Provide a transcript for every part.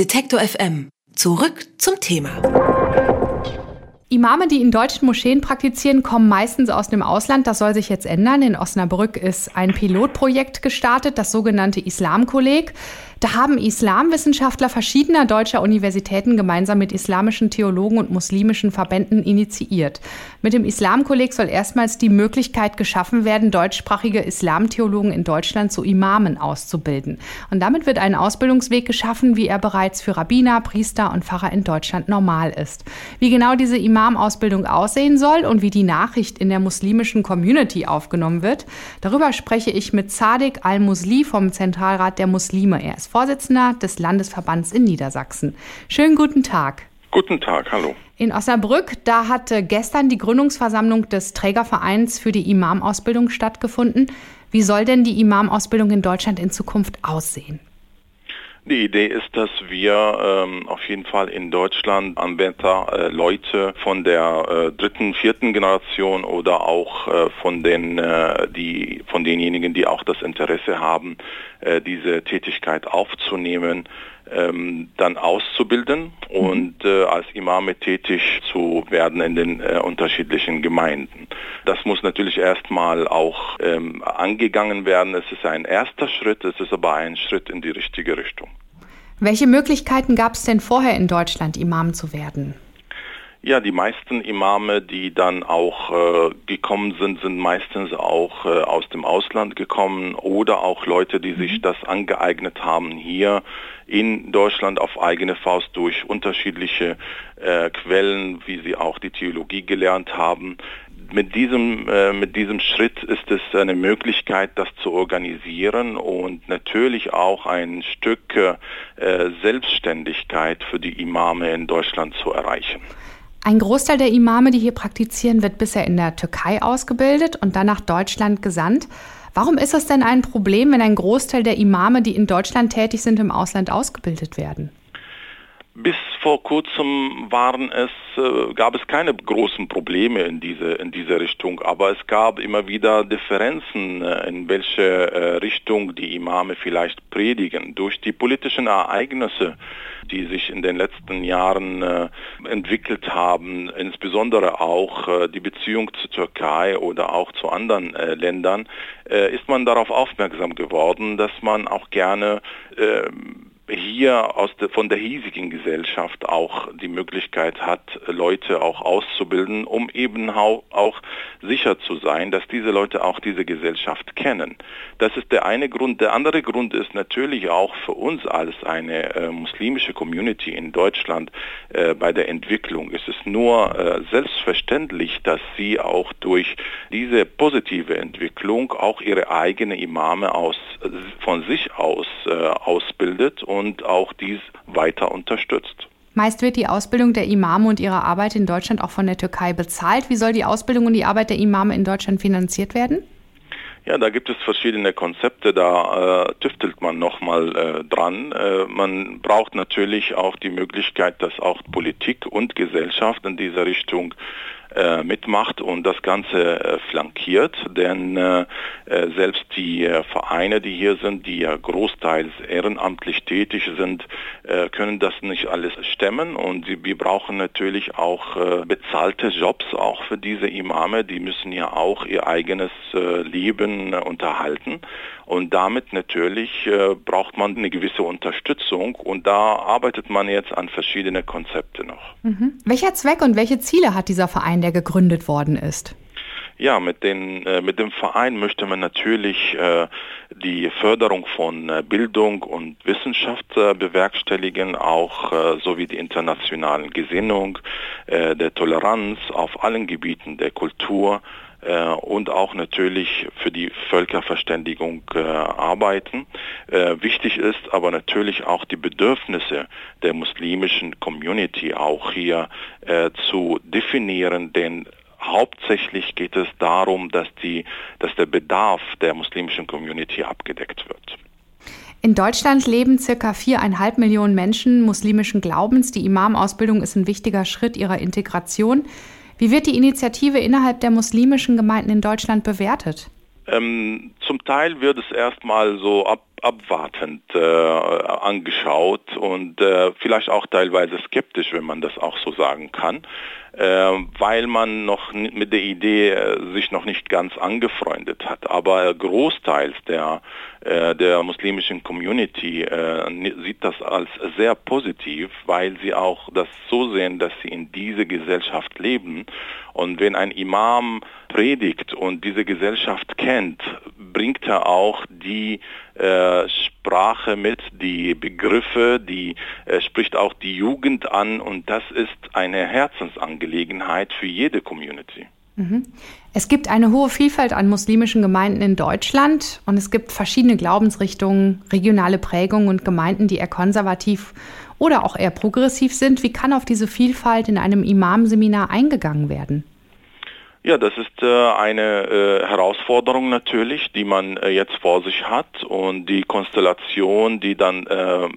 Detektor FM. Zurück zum Thema. Imame, die in deutschen Moscheen praktizieren, kommen meistens aus dem Ausland. Das soll sich jetzt ändern. In Osnabrück ist ein Pilotprojekt gestartet, das sogenannte Islamkolleg. Da haben Islamwissenschaftler verschiedener deutscher Universitäten gemeinsam mit islamischen Theologen und muslimischen Verbänden initiiert. Mit dem Islamkolleg soll erstmals die Möglichkeit geschaffen werden, deutschsprachige Islamtheologen in Deutschland zu Imamen auszubilden. Und damit wird ein Ausbildungsweg geschaffen, wie er bereits für Rabbiner, Priester und Pfarrer in Deutschland normal ist. Wie genau diese Imam-Ausbildung aussehen soll und wie die Nachricht in der muslimischen Community aufgenommen wird, darüber spreche ich mit Zadik al-Musli vom Zentralrat der Muslime. Er ist Vorsitzender des Landesverbands in Niedersachsen. Schönen guten Tag. Guten Tag, hallo. In Osnabrück, da hatte gestern die Gründungsversammlung des Trägervereins für die Imamausbildung stattgefunden. Wie soll denn die Imamausbildung in Deutschland in Zukunft aussehen? Die Idee ist, dass wir ähm, auf jeden Fall in Deutschland Anwender äh, Leute von der äh, dritten, vierten Generation oder auch äh, von den äh, die von denjenigen, die auch das Interesse haben, äh, diese Tätigkeit aufzunehmen, ähm, dann auszubilden und äh, als Imame tätig zu werden in den äh, unterschiedlichen Gemeinden. Das muss natürlich erstmal auch ähm, angegangen werden. Es ist ein erster Schritt, es ist aber ein Schritt in die richtige Richtung. Welche Möglichkeiten gab es denn vorher in Deutschland, Imam zu werden? Ja, die meisten Imame, die dann auch äh, gekommen sind, sind meistens auch äh, aus dem Ausland gekommen oder auch Leute, die sich das angeeignet haben hier in Deutschland auf eigene Faust durch unterschiedliche äh, Quellen, wie sie auch die Theologie gelernt haben. Mit diesem, äh, mit diesem Schritt ist es eine Möglichkeit, das zu organisieren und natürlich auch ein Stück äh, Selbstständigkeit für die Imame in Deutschland zu erreichen. Ein Großteil der Imame, die hier praktizieren, wird bisher in der Türkei ausgebildet und dann nach Deutschland gesandt. Warum ist es denn ein Problem, wenn ein Großteil der Imame, die in Deutschland tätig sind, im Ausland ausgebildet werden? Bis vor kurzem waren es, äh, gab es keine großen Probleme in diese, in diese Richtung, aber es gab immer wieder Differenzen, äh, in welche äh, Richtung die Imame vielleicht predigen. Durch die politischen Ereignisse, die sich in den letzten Jahren entwickelt haben, insbesondere auch die Beziehung zur Türkei oder auch zu anderen Ländern, ist man darauf aufmerksam geworden, dass man auch gerne ähm, hier aus de, von der hiesigen Gesellschaft auch die Möglichkeit hat, Leute auch auszubilden, um eben auch sicher zu sein, dass diese Leute auch diese Gesellschaft kennen. Das ist der eine Grund. Der andere Grund ist natürlich auch für uns als eine äh, muslimische Community in Deutschland äh, bei der Entwicklung. Es ist nur äh, selbstverständlich, dass sie auch durch diese positive Entwicklung auch ihre eigene Imame aus, von sich aus äh, ausbildet und und auch dies weiter unterstützt. Meist wird die Ausbildung der Imame und ihre Arbeit in Deutschland auch von der Türkei bezahlt. Wie soll die Ausbildung und die Arbeit der Imame in Deutschland finanziert werden? Ja, da gibt es verschiedene Konzepte, da äh, tüftelt man nochmal äh, dran. Äh, man braucht natürlich auch die Möglichkeit, dass auch Politik und Gesellschaft in dieser Richtung mitmacht und das Ganze äh, flankiert, denn äh, äh selbst die äh, Vereine, die hier sind, die ja großteils ehrenamtlich tätig sind, äh, können das nicht alles stemmen. Und wir brauchen natürlich auch bezahlte Jobs auch für diese Imame, die müssen ja auch ihr eigenes Leben unterhalten. Und damit natürlich äh, braucht man eine gewisse Unterstützung. Und da arbeitet man jetzt an verschiedene Konzepte noch. Mhm. Welcher Zweck und welche Ziele hat dieser Verein, der gegründet worden ist? Ja, mit, den, äh, mit dem Verein möchte man natürlich äh, die Förderung von äh, Bildung und Wissenschaft bewerkstelligen, auch sowie die internationalen Gesinnung, der Toleranz auf allen Gebieten der Kultur, und auch natürlich für die Völkerverständigung äh, arbeiten. Äh, wichtig ist aber natürlich auch die Bedürfnisse der muslimischen Community auch hier äh, zu definieren, denn hauptsächlich geht es darum, dass, die, dass der Bedarf der muslimischen Community abgedeckt wird. In Deutschland leben circa viereinhalb Millionen Menschen muslimischen Glaubens. Die Imamausbildung ist ein wichtiger Schritt ihrer Integration. Wie wird die Initiative innerhalb der muslimischen Gemeinden in Deutschland bewertet? Ähm, zum Teil wird es erstmal so ab, abwartend äh, angeschaut und äh, vielleicht auch teilweise skeptisch, wenn man das auch so sagen kann, äh, weil man noch mit der Idee äh, sich noch nicht ganz angefreundet hat. Aber großteils der, äh, der muslimischen Community äh, sieht das als sehr positiv, weil sie auch das so sehen, dass sie in dieser Gesellschaft leben. Und wenn ein Imam predigt und diese Gesellschaft kennt, bringt er auch die äh, Sprache mit, die Begriffe, die äh, spricht auch die Jugend an und das ist eine Herzensangelegenheit für jede Community. Mhm. Es gibt eine hohe Vielfalt an muslimischen Gemeinden in Deutschland und es gibt verschiedene Glaubensrichtungen, regionale Prägungen und Gemeinden, die eher konservativ oder auch eher progressiv sind. Wie kann auf diese Vielfalt in einem Imamseminar eingegangen werden? Ja, das ist äh, eine äh, Herausforderung natürlich, die man äh, jetzt vor sich hat und die Konstellation, die dann äh,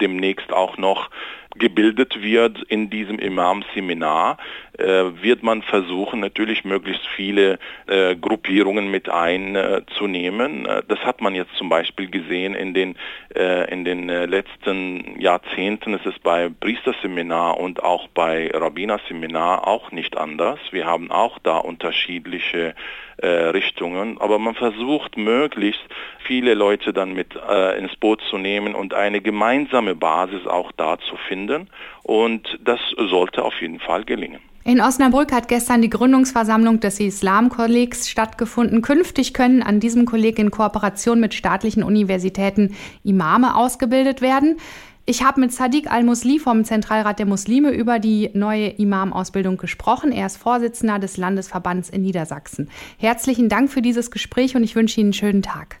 demnächst auch noch gebildet wird in diesem Imam-Seminar, wird man versuchen, natürlich möglichst viele äh, Gruppierungen mit einzunehmen. Äh, das hat man jetzt zum Beispiel gesehen in den, äh, in den äh, letzten Jahrzehnten. Es ist bei Priesterseminar und auch bei Rabbinerseminar auch nicht anders. Wir haben auch da unterschiedliche äh, Richtungen, aber man versucht möglichst viele Leute dann mit ins Boot zu nehmen und eine gemeinsame Basis auch da zu finden. Und das sollte auf jeden Fall gelingen. In Osnabrück hat gestern die Gründungsversammlung des Islamkollegs stattgefunden. Künftig können an diesem Kolleg in Kooperation mit staatlichen Universitäten Imame ausgebildet werden. Ich habe mit Sadiq Al-Musli vom Zentralrat der Muslime über die neue Imamausbildung gesprochen. Er ist Vorsitzender des Landesverbands in Niedersachsen. Herzlichen Dank für dieses Gespräch und ich wünsche Ihnen einen schönen Tag.